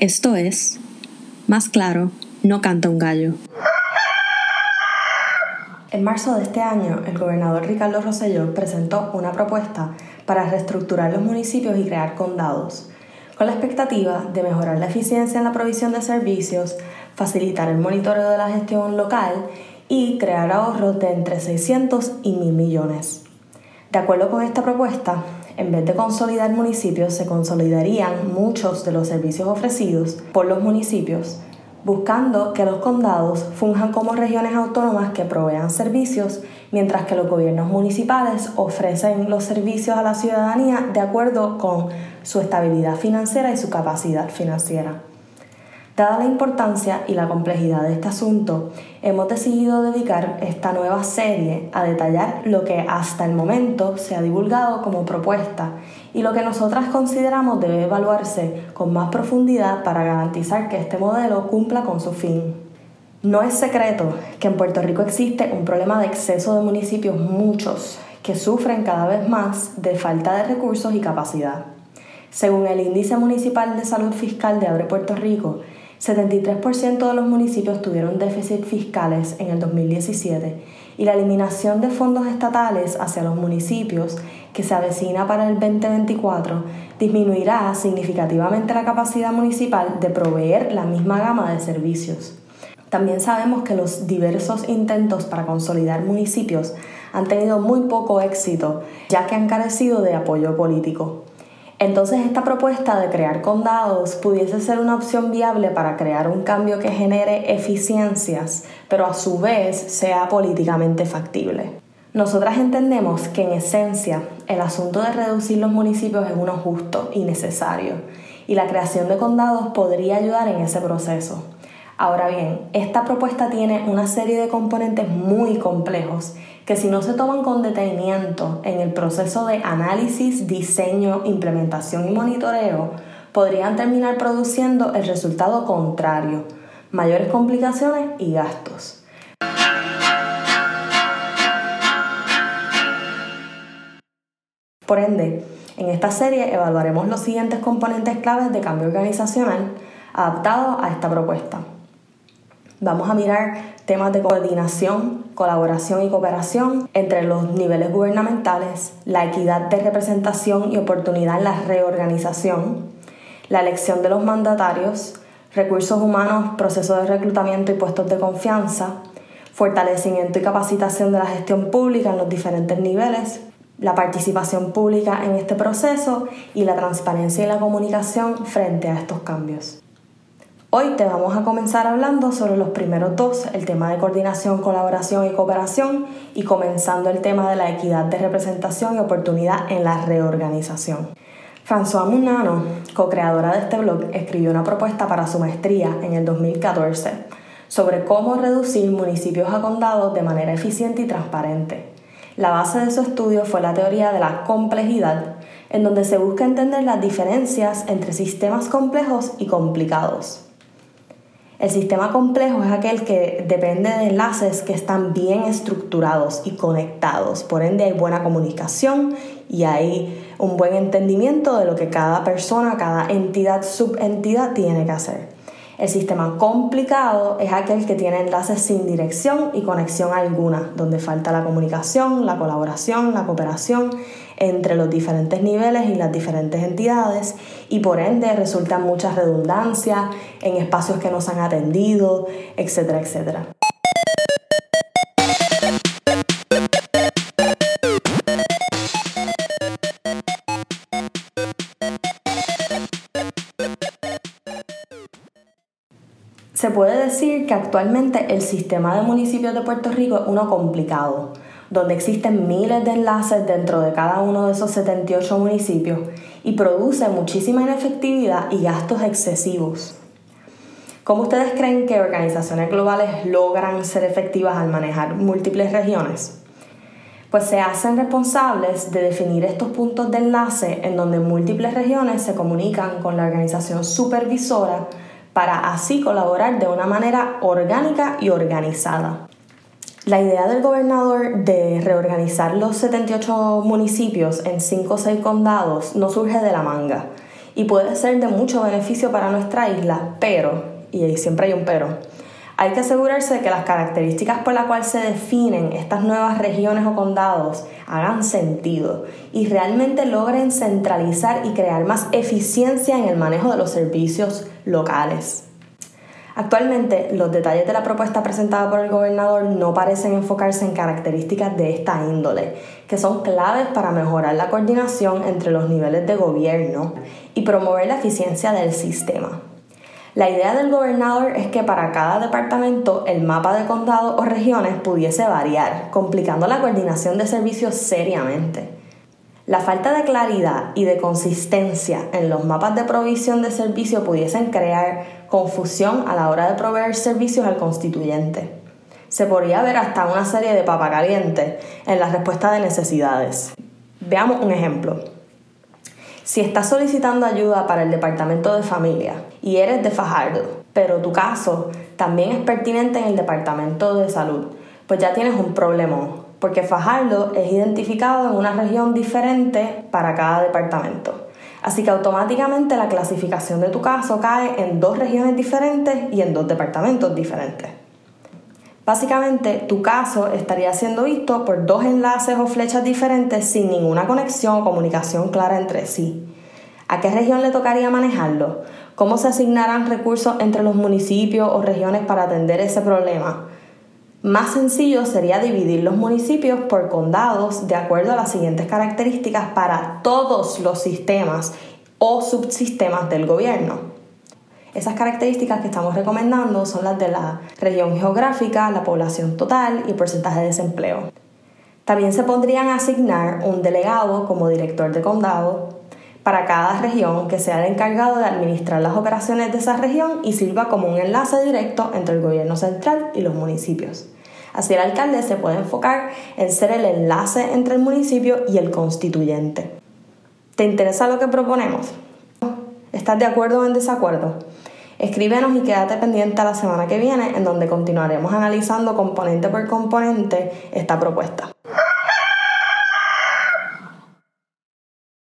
Esto es, más claro, no canta un gallo. En marzo de este año, el gobernador Ricardo Rosselló presentó una propuesta para reestructurar los municipios y crear condados, con la expectativa de mejorar la eficiencia en la provisión de servicios, facilitar el monitoreo de la gestión local y crear ahorros de entre 600 y 1.000 millones. De acuerdo con esta propuesta, en vez de consolidar municipios, se consolidarían muchos de los servicios ofrecidos por los municipios, buscando que los condados funjan como regiones autónomas que provean servicios, mientras que los gobiernos municipales ofrecen los servicios a la ciudadanía de acuerdo con su estabilidad financiera y su capacidad financiera. Dada la importancia y la complejidad de este asunto, hemos decidido dedicar esta nueva serie a detallar lo que hasta el momento se ha divulgado como propuesta y lo que nosotras consideramos debe evaluarse con más profundidad para garantizar que este modelo cumpla con su fin. No es secreto que en Puerto Rico existe un problema de exceso de municipios, muchos, que sufren cada vez más de falta de recursos y capacidad. Según el Índice Municipal de Salud Fiscal de Abre Puerto Rico, 73% de los municipios tuvieron déficits fiscales en el 2017 y la eliminación de fondos estatales hacia los municipios que se avecina para el 2024 disminuirá significativamente la capacidad municipal de proveer la misma gama de servicios. También sabemos que los diversos intentos para consolidar municipios han tenido muy poco éxito, ya que han carecido de apoyo político. Entonces esta propuesta de crear condados pudiese ser una opción viable para crear un cambio que genere eficiencias, pero a su vez sea políticamente factible. Nosotras entendemos que en esencia el asunto de reducir los municipios es uno justo y necesario, y la creación de condados podría ayudar en ese proceso. Ahora bien, esta propuesta tiene una serie de componentes muy complejos que si no se toman con detenimiento en el proceso de análisis, diseño, implementación y monitoreo, podrían terminar produciendo el resultado contrario, mayores complicaciones y gastos. Por ende, en esta serie evaluaremos los siguientes componentes claves de cambio organizacional adaptados a esta propuesta. Vamos a mirar temas de coordinación, colaboración y cooperación entre los niveles gubernamentales, la equidad de representación y oportunidad en la reorganización, la elección de los mandatarios, recursos humanos, procesos de reclutamiento y puestos de confianza, fortalecimiento y capacitación de la gestión pública en los diferentes niveles, la participación pública en este proceso y la transparencia y la comunicación frente a estos cambios. Hoy te vamos a comenzar hablando sobre los primeros dos, el tema de coordinación, colaboración y cooperación, y comenzando el tema de la equidad de representación y oportunidad en la reorganización. François Munano, co-creadora de este blog, escribió una propuesta para su maestría en el 2014 sobre cómo reducir municipios a condados de manera eficiente y transparente. La base de su estudio fue la teoría de la complejidad, en donde se busca entender las diferencias entre sistemas complejos y complicados. El sistema complejo es aquel que depende de enlaces que están bien estructurados y conectados. Por ende hay buena comunicación y hay un buen entendimiento de lo que cada persona, cada entidad, subentidad tiene que hacer. El sistema complicado es aquel que tiene enlaces sin dirección y conexión alguna, donde falta la comunicación, la colaboración, la cooperación entre los diferentes niveles y las diferentes entidades y por ende resultan muchas redundancias en espacios que no se han atendido, etcétera, etcétera. Se puede decir que actualmente el sistema de municipios de Puerto Rico es uno complicado donde existen miles de enlaces dentro de cada uno de esos 78 municipios y produce muchísima inefectividad y gastos excesivos. ¿Cómo ustedes creen que organizaciones globales logran ser efectivas al manejar múltiples regiones? Pues se hacen responsables de definir estos puntos de enlace en donde múltiples regiones se comunican con la organización supervisora para así colaborar de una manera orgánica y organizada. La idea del gobernador de reorganizar los 78 municipios en 5 o 6 condados no surge de la manga y puede ser de mucho beneficio para nuestra isla, pero, y siempre hay un pero, hay que asegurarse de que las características por las cuales se definen estas nuevas regiones o condados hagan sentido y realmente logren centralizar y crear más eficiencia en el manejo de los servicios locales. Actualmente, los detalles de la propuesta presentada por el gobernador no parecen enfocarse en características de esta índole, que son claves para mejorar la coordinación entre los niveles de gobierno y promover la eficiencia del sistema. La idea del gobernador es que para cada departamento el mapa de condado o regiones pudiese variar, complicando la coordinación de servicios seriamente. La falta de claridad y de consistencia en los mapas de provisión de servicio pudiesen crear confusión a la hora de proveer servicios al constituyente. Se podría ver hasta una serie de papa caliente en la respuesta de necesidades. Veamos un ejemplo. Si estás solicitando ayuda para el departamento de familia y eres de Fajardo, pero tu caso también es pertinente en el departamento de salud, pues ya tienes un problema, porque Fajardo es identificado en una región diferente para cada departamento. Así que automáticamente la clasificación de tu caso cae en dos regiones diferentes y en dos departamentos diferentes. Básicamente, tu caso estaría siendo visto por dos enlaces o flechas diferentes sin ninguna conexión o comunicación clara entre sí. ¿A qué región le tocaría manejarlo? ¿Cómo se asignarán recursos entre los municipios o regiones para atender ese problema? Más sencillo sería dividir los municipios por condados de acuerdo a las siguientes características para todos los sistemas o subsistemas del gobierno. Esas características que estamos recomendando son las de la región geográfica, la población total y porcentaje de desempleo. También se podrían asignar un delegado como director de condado para cada región que sea el encargado de administrar las operaciones de esa región y sirva como un enlace directo entre el gobierno central y los municipios. Así el alcalde se puede enfocar en ser el enlace entre el municipio y el constituyente. ¿Te interesa lo que proponemos? ¿Estás de acuerdo o en desacuerdo? Escríbenos y quédate pendiente la semana que viene en donde continuaremos analizando componente por componente esta propuesta.